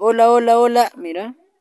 Hola, hola, hola. Mira.